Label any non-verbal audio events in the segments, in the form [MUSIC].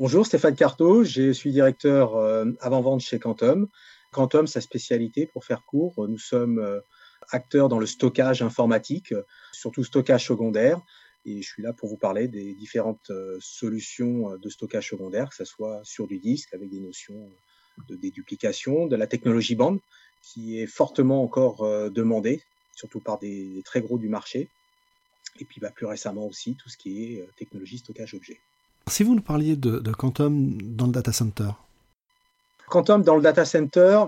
Bonjour, Stéphane Carto, je suis directeur avant-vente chez Quantum. Quantum, sa spécialité, pour faire court, nous sommes acteurs dans le stockage informatique, surtout stockage secondaire. Et je suis là pour vous parler des différentes solutions de stockage secondaire, que ce soit sur du disque avec des notions de déduplication, de la technologie bande, qui est fortement encore demandée, surtout par des, très gros du marché. Et puis bah, plus récemment aussi, tout ce qui est technologie stockage objet. Si vous nous parliez de, Quantum dans le data center. Quantum dans le data center,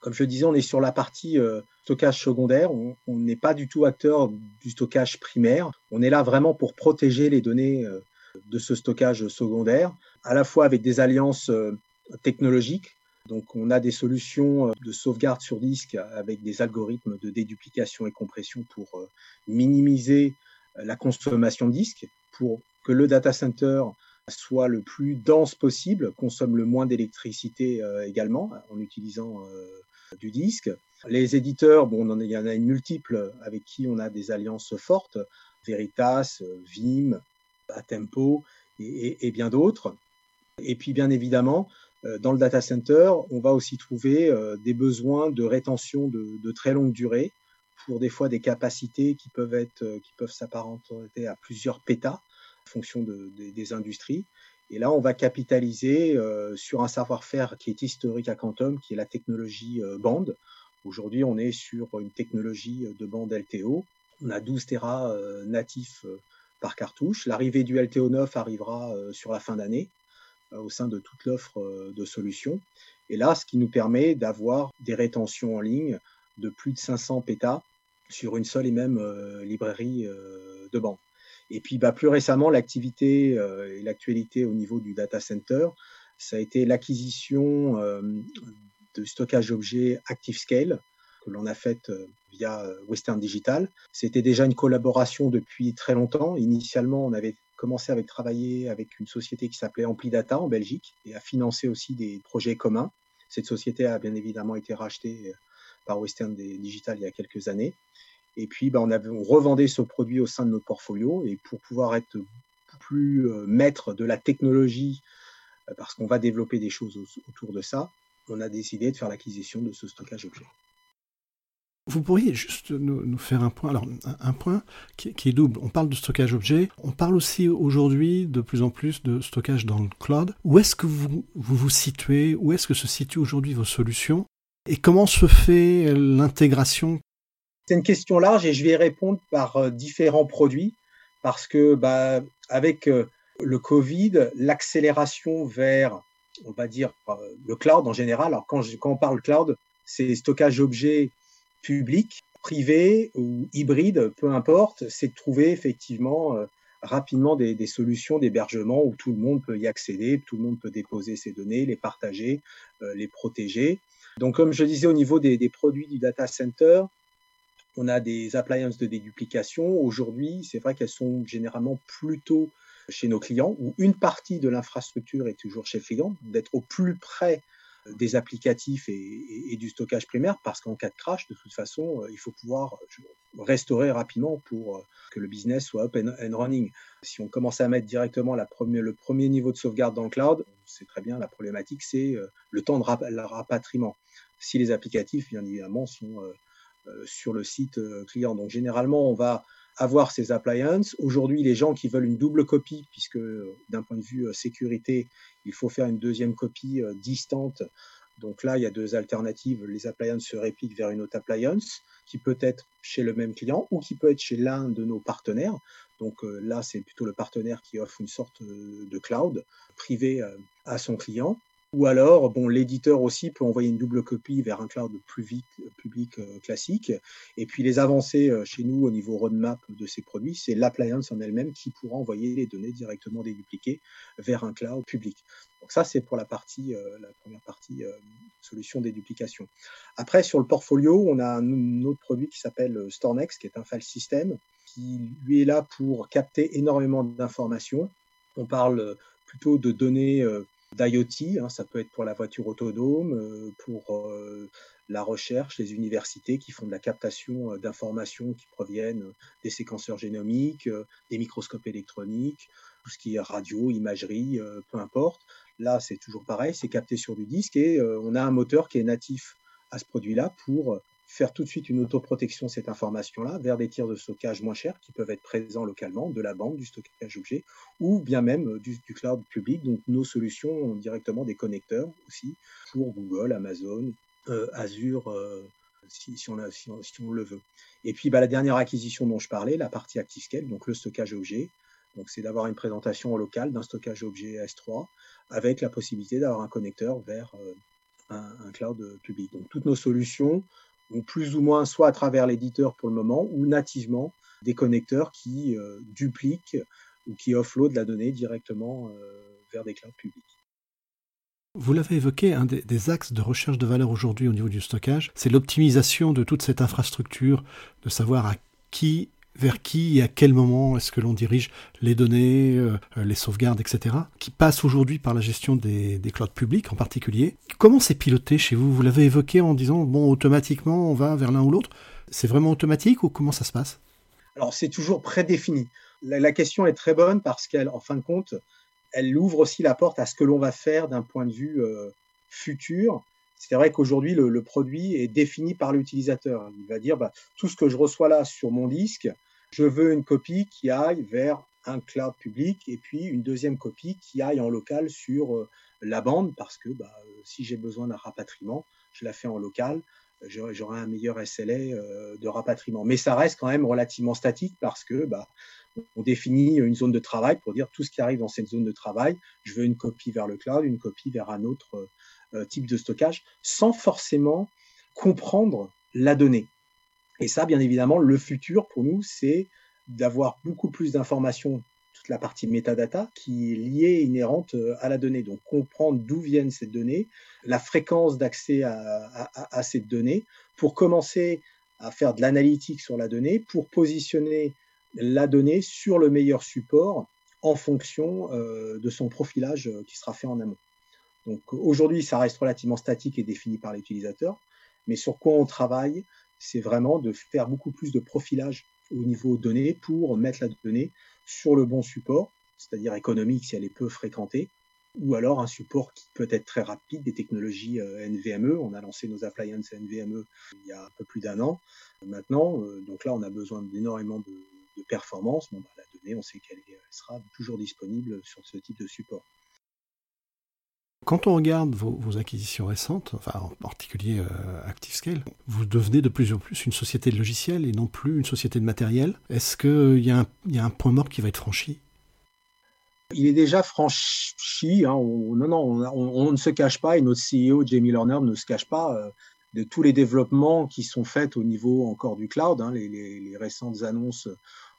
comme je disais, on est sur la partie stockage secondaire. On n'est pas du tout acteur du stockage primaire. On est là vraiment pour protéger les données de ce stockage secondaire, à la fois avec des alliances technologiques. Donc, on a des solutions de sauvegarde sur disque avec des algorithmes de déduplication et compression pour minimiser la consommation de disque, pour que le data center soit le plus dense possible, consomme le moins d'électricité également en utilisant du disque. Les éditeurs, bon, il y en a une multiple avec qui on a des alliances fortes, Veritas, Vim, Atempo et, bien d'autres. Et puis bien évidemment, euh, dans le data center, on va aussi trouver euh, des besoins de rétention de, très longue durée pour des fois des capacités qui peuvent être, euh, qui peuvent s'apparenter à plusieurs pétas fonction des industries. Et là, on va capitaliser sur un savoir-faire qui est historique à Quantum, qui est la technologie bande. Aujourd'hui, on est sur une technologie de bande LTO. On a 12 Tera natifs par cartouche. L'arrivée du LTO 9 arrivera sur la fin d'année au sein de toute l'offre de solutions. Et là, ce qui nous permet d'avoir des rétentions en ligne de plus de 500 pétas sur une seule et même librairie de bande. Et puis, bah, plus récemment, l'activité et l'actualité au niveau du data center, ça a été l'acquisition de stockage d'objets ActiveScale que l'on a faite euh, via euh, Western Digital. C'était déjà une collaboration depuis très longtemps. Initialement, on avait commencé à travailler avec une société qui s'appelait Amplidata en Belgique et à financer aussi des projets communs. Cette société a bien évidemment été rachetée euh, par Western Digital il y a quelques années. Et puis, bah, on, revendait ce produit au sein de notre portfolio. Et pour pouvoir être plus maître de la technologie, parce qu'on va développer des choses autour de ça, on a décidé de faire l'acquisition de ce stockage objet. Vous pourriez juste nous, faire un point, alors un, point qui, est double. On parle de stockage objet, on parle aussi aujourd'hui de plus en plus de stockage dans le cloud. Où est-ce que vous vous situez? Où est-ce que se situent aujourd'hui vos solutions? Et comment se fait l'intégration C'est une question large et je vais y répondre par euh, différents produits parce que bah, avec euh, le Covid, l'accélération vers on va dire, euh, le cloud en général. Alors, quand, quand on parle cloud, c'est stockage d'objets public, privé ou hybride, peu importe, c'est de trouver effectivement rapidement des, solutions d'hébergement où tout le monde peut y accéder, tout le monde peut déposer ses données, les partager, les protéger. Donc, comme je disais, au niveau des, des, produits du data center, on a des appliances de déduplication. Aujourd'hui, c'est vrai qu'elles sont généralement plutôt chez nos clients, où une partie de l'infrastructure est toujours chez le client, d'être au plus près des applicatifs et, du stockage primaire, parce qu'en cas de crash, de toute façon, euh, il faut pouvoir euh, restaurer rapidement pour euh, que le business soit up and, running. Si on commence à mettre directement le premier niveau de sauvegarde dans le cloud, c'est très bien, la problématique, c'est le temps de rapatriement. Si les applicatifs, bien évidemment, sont sur le site client. Donc généralement, on va avoir ces appliances. Aujourd'hui, les gens qui veulent une double copie, puisque d'un point de vue sécurité, il faut faire une deuxième copie distante. Donc là, il y a deux alternatives. Les appliances se répliquent vers une autre appliance qui peut être chez le même client ou qui peut être chez l'un de nos partenaires. Donc là, c'est plutôt le partenaire qui offre une sorte de cloud privé à son client. Ou alors, bon, l'éditeur aussi peut envoyer une double copie vers un cloud public, public euh, classique. Et puis les avancées euh, chez nous au niveau roadmap de ces produits, c'est l'appliance en elle-même qui pourra envoyer les données directement dédupliquées vers un cloud public. Donc ça, c'est pour la partie, euh, la première partie solution déduplication. Après, sur le portfolio, on a un, autre produit qui s'appelle StoreNext, qui est un file system, qui lui est là pour capter énormément d'informations. On parle plutôt de données d'IoT. Hein, ça peut être pour la voiture autonome, euh, pour euh, la recherche, les universités qui font de la captation euh, d'informations qui proviennent des séquenceurs génomiques, des microscopes électroniques, tout ce qui est radio, imagerie, peu importe. Là, c'est toujours pareil, c'est capté sur du disque et on a un moteur qui est natif à ce produit-là pour faire tout de suite une autoprotection de cette information-là vers des tirs de stockage moins chers qui peuvent être présents localement, de la bande, du stockage objet, ou bien même euh, du, cloud public. Donc nos solutions ont directement des connecteurs aussi pour Google, Amazon, euh, Azure, euh, si, on le veut. Et puis bah, la dernière acquisition dont je parlais, la partie ActiveScale, donc le stockage objet. Donc c'est d'avoir une présentation au local d'un stockage objet S3 avec la possibilité d'avoir un connecteur vers un, un, cloud public. Donc toutes nos solutions plus ou moins soit à travers l'éditeur pour le moment, ou nativement des connecteurs qui euh, dupliquent ou qui offloadent la donnée directement euh, vers des clouds publics. Vous l'avez évoqué, un des, axes de recherche de valeur aujourd'hui au niveau du stockage, c'est l'optimisation de toute cette infrastructure, de savoir à qui vers qui et à quel moment est-ce que l'on dirige les données, euh, les sauvegardes, etc., qui passe aujourd'hui par la gestion des, des clouds publics en particulier. Comment c'est piloté chez vous? Vous l'avez évoqué en disant, bon, automatiquement, on va vers l'un ou l'autre. C'est vraiment automatique ou comment ça se passe? Alors, c'est toujours prédéfini. La, question est très bonne parce qu'elle, en fin de compte, elle ouvre aussi la porte à ce que l'on va faire d'un point de vue euh, futur c'est vrai qu'aujourd'hui, le, produit est défini par l'utilisateur. Il va dire, bah, tout ce que je reçois là sur mon disque, je veux une copie qui aille vers un cloud public et puis une deuxième copie qui aille en local sur euh, la bande parce que bah, euh, si j'ai besoin d'un rapatriement, je la fais en local, j'aurai un meilleur SLA euh, de rapatriement. Mais ça reste quand même relativement statique parce que bah, on définit une zone de travail pour dire tout ce qui arrive dans cette zone de travail, je veux une copie vers le cloud, une copie vers un autre type de stockage sans forcément comprendre la donnée. Et ça, bien évidemment, le futur pour nous, c'est d'avoir beaucoup plus d'informations, toute la partie metadata qui est liée, inhérente euh, à la donnée. Donc comprendre d'où viennent ces données, la fréquence d'accès à, à, cette donnée, pour commencer à faire de l'analytique sur la donnée, pour positionner la donnée sur le meilleur support en fonction euh, de son profilage qui sera fait en amont. Donc aujourd'hui, ça reste relativement statique et défini par l'utilisateur, mais sur quoi on travaille, c'est vraiment de faire beaucoup plus de profilage au niveau données pour mettre la donnée sur le bon support, c'est-à-dire économique si elle est peu fréquentée, ou alors un support qui peut être très rapide, des technologies euh, NVMe. On a lancé nos appliances NVMe il y a un peu plus d'un an maintenant, euh, donc là on a besoin d'énormément de, de performance. Bon, bah, la donnée, on sait qu'elle sera toujours disponible sur ce type de support. Quand on regarde vos, acquisitions récentes, enfin en particulier euh, ActiveScale, vous devenez de plus en plus une société de logiciels et non plus une société de matériel. Est-ce qu'il y, a un point mort qui va être franchi? Il est déjà franchi. Hein, on, non, non, on, ne se cache pas et notre CEO Jamie Lerner ne se cache pas euh, de tous les développements qui sont faits au niveau encore du cloud. Hein, les, récentes annonces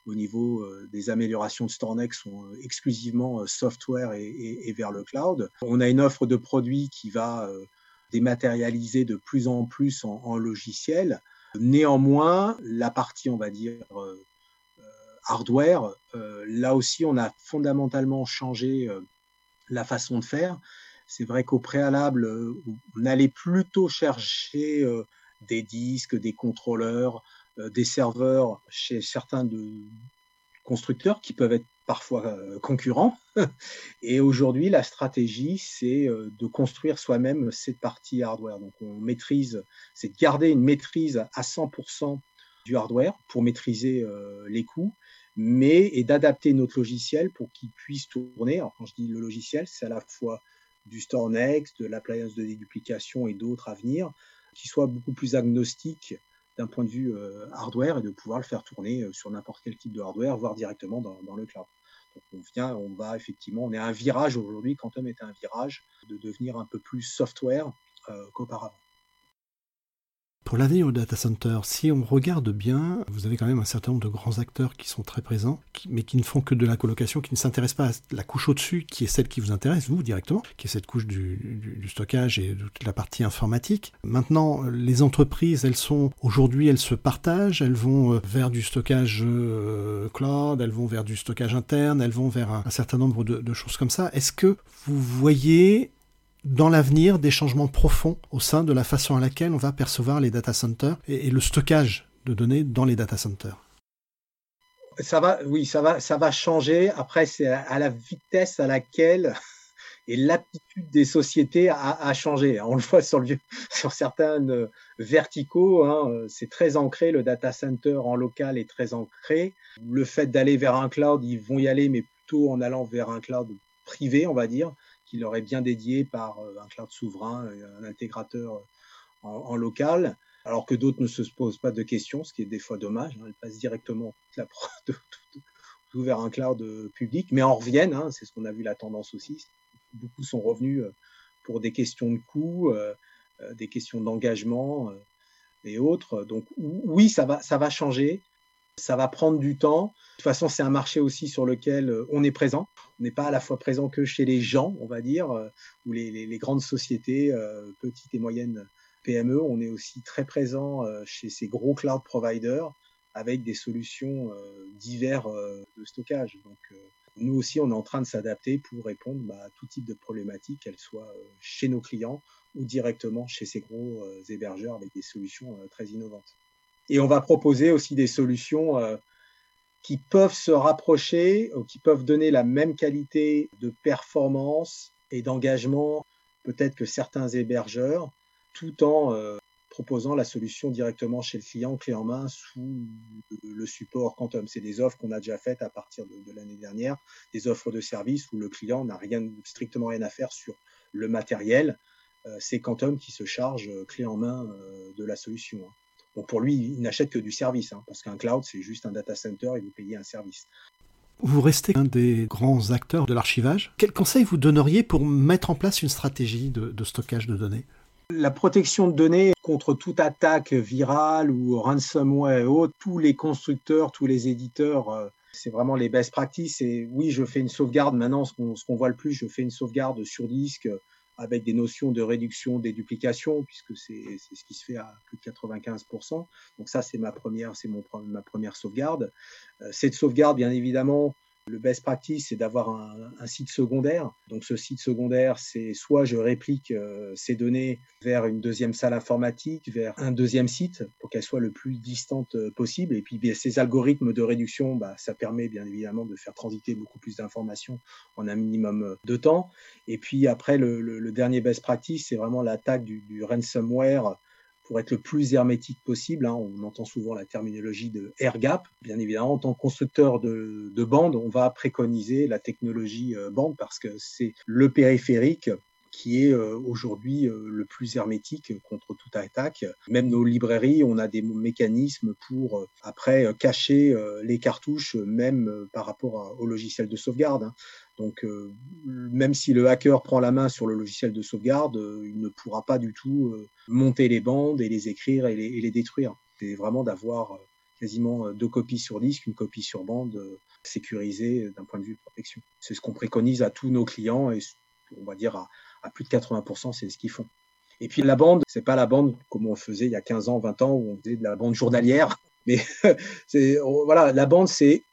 au niveau euh, des améliorations de StoreNext sont euh, exclusivement euh, software et, vers le cloud. On a une offre de produits qui va dématérialiser de plus en plus en, logiciel. Néanmoins, la partie, on va dire, hardware, là aussi, on a fondamentalement changé la façon de faire. C'est vrai qu'au préalable, on allait plutôt chercher des disques, des contrôleurs, des serveurs chez certains de constructeurs qui peuvent être parfois euh, concurrents. [LAUGHS] Et aujourd'hui, la stratégie, c'est euh, de construire soi-même cette partie hardware. Donc, on maîtrise, c'est de garder une maîtrise à 100% du hardware pour maîtriser les coûts, mais et d'adapter notre logiciel pour qu'il puisse tourner. Alors, quand je dis le logiciel, c'est à la fois du StoreNext, de l'appliance de déduplication et d'autres à venir, qui soit beaucoup plus agnostique d'un point de vue euh, hardware et de pouvoir le faire tourner euh, sur n'importe quel type de hardware, voire directement dans, le cloud. Donc on vient, on va effectivement, on est un virage aujourd'hui, Quantum est un virage de devenir un peu plus software euh, qu'auparavant. Pour l'avenir au data center, si on regarde bien, vous avez quand même un certain nombre de grands acteurs qui sont très présents, mais qui ne font que de la colocation, qui ne s'intéressent pas à la couche au-dessus, qui est celle qui vous intéresse, vous directement, qui est cette couche du, stockage et de toute la partie informatique. Maintenant, les entreprises, elles sont, aujourd'hui, elles se partagent, elles vont euh, vers du stockage euh, cloud, elles vont vers du stockage interne, elles vont vers un, certain nombre de, de choses comme ça. Est-ce que vous voyez dans l'avenir des changements profonds au sein de la façon à laquelle on va percevoir les data centers et, le stockage de données dans les data centers Ça va, oui, ça va, ça va changer. Après, c'est à la vitesse à laquelle [LAUGHS] et l'aptitude des sociétés a, changé. On le voit sur, [LAUGHS] certains euh, verticaux, hein, c'est très ancré, le data center en local est très ancré. Le fait d'aller vers un cloud, ils vont y aller, mais plutôt en allant vers un cloud privé, on va dire, qui leur est bien dédié par euh, un cloud souverain, un intégrateur en, local, alors que d'autres ne se posent pas de questions, ce qui est des fois dommage. Hein, elles passent directement la [LAUGHS] vers un cloud euh, public, mais en reviennent, hein, c'est ce qu'on a vu la tendance aussi, beaucoup sont revenus euh, pour des questions de coûts, euh, euh, des questions d'engagement et autres. Donc oui, ça va changer. Ça va prendre du temps. De toute façon, c'est un marché aussi sur lequel on est présent. On n'est pas à la fois présent que chez les gens, on va dire, ou les, grandes sociétés, petites et moyennes PME. On est aussi très présent chez ces gros cloud providers avec des solutions diverses de stockage. Donc, nous aussi, on est en train de s'adapter pour répondre bah, à tout type de problématiques, qu'elles soient euh, chez nos clients ou directement chez ces gros euh, hébergeurs avec des solutions euh, très innovantes. Et on va proposer aussi des solutions qui peuvent se rapprocher, ou qui peuvent donner la même qualité de performance et d'engagement peut-être que certains hébergeurs, tout en proposant la solution directement chez le client, clé en main, sous le support Quantum. C'est des offres qu'on a déjà faites à partir de, l'année dernière, des offres de service où le client n'a rien, strictement rien à faire sur le matériel. Euh, c'est Quantum qui se charge euh, clé en main euh, de la solution. Hein. Donc pour lui, il n'achète que du service, hein, parce qu'un cloud, c'est juste un data center et vous payez un service. Vous restez un des grands acteurs de l'archivage. Quel conseil vous donneriez pour mettre en place une stratégie de stockage de données? La protection de données contre toute attaque virale ou ransomware et autres, tous les constructeurs, tous les éditeurs, euh, c'est vraiment les best practices. Et oui, je fais une sauvegarde. Maintenant, ce qu'on voit le plus, je fais une sauvegarde sur disque avec des notions de réduction des duplications, puisque c'est ce qui se fait à plus de 95%. Donc ça, c'est ma première, c'est ma première sauvegarde. Euh, cette sauvegarde, bien évidemment, le best practice, c'est d'avoir un, site secondaire. Donc ce site secondaire, c'est soit je réplique euh, ces données vers une deuxième salle informatique, vers un deuxième site, pour qu'elle soit le plus distante euh, possible. Et puis ces algorithmes de réduction, bah, ça permet bien évidemment de faire transiter beaucoup plus d'informations en un minimum euh, de temps. Et puis après, le, dernier best practice, c'est vraiment l'attaque du ransomware pour être le plus hermétique possible. Hein. On entend souvent la terminologie de air gap. Bien évidemment, en tant que constructeur de, de bandes, on va préconiser la technologie euh, bande parce que c'est le périphérique qui est euh, aujourd'hui euh, le plus hermétique contre toute attaque. Même nos librairies, on a des mécanismes pour après cacher les cartouches, même par rapport au logiciel de sauvegarde. Donc, même si le hacker prend la main sur le logiciel de sauvegarde, il ne pourra pas du tout monter les bandes et les écrire et les, détruire. C'est vraiment d'avoir quasiment deux copies sur disque, une copie sur bande sécurisée d'un point de vue protection. C'est ce qu'on préconise à tous nos clients et on va dire à, à plus de 80%, c'est ce qu'ils font. Et puis la bande, c'est pas la bande comme on faisait il y a 15 ans, 20 ans, où on faisait de la bande journalière. [LAUGHS] Mais c'est voilà, la bande, c'est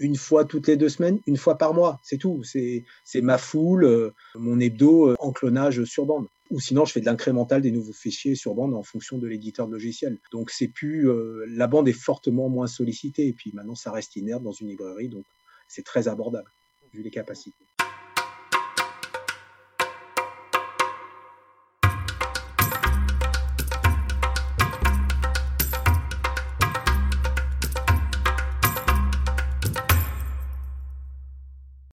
une fois toutes les deux semaines, une fois par mois, c'est tout. C'est ma foule, euh, mon hebdo euh, en clonage sur bande. Ou sinon, je fais de l'incrémental des nouveaux fichiers sur bande en fonction de l'éditeur de logiciel. Donc c'est plus euh, la bande est fortement moins sollicitée. Et puis maintenant, ça reste inerte dans une librairie, donc c'est très abordable vu les capacités.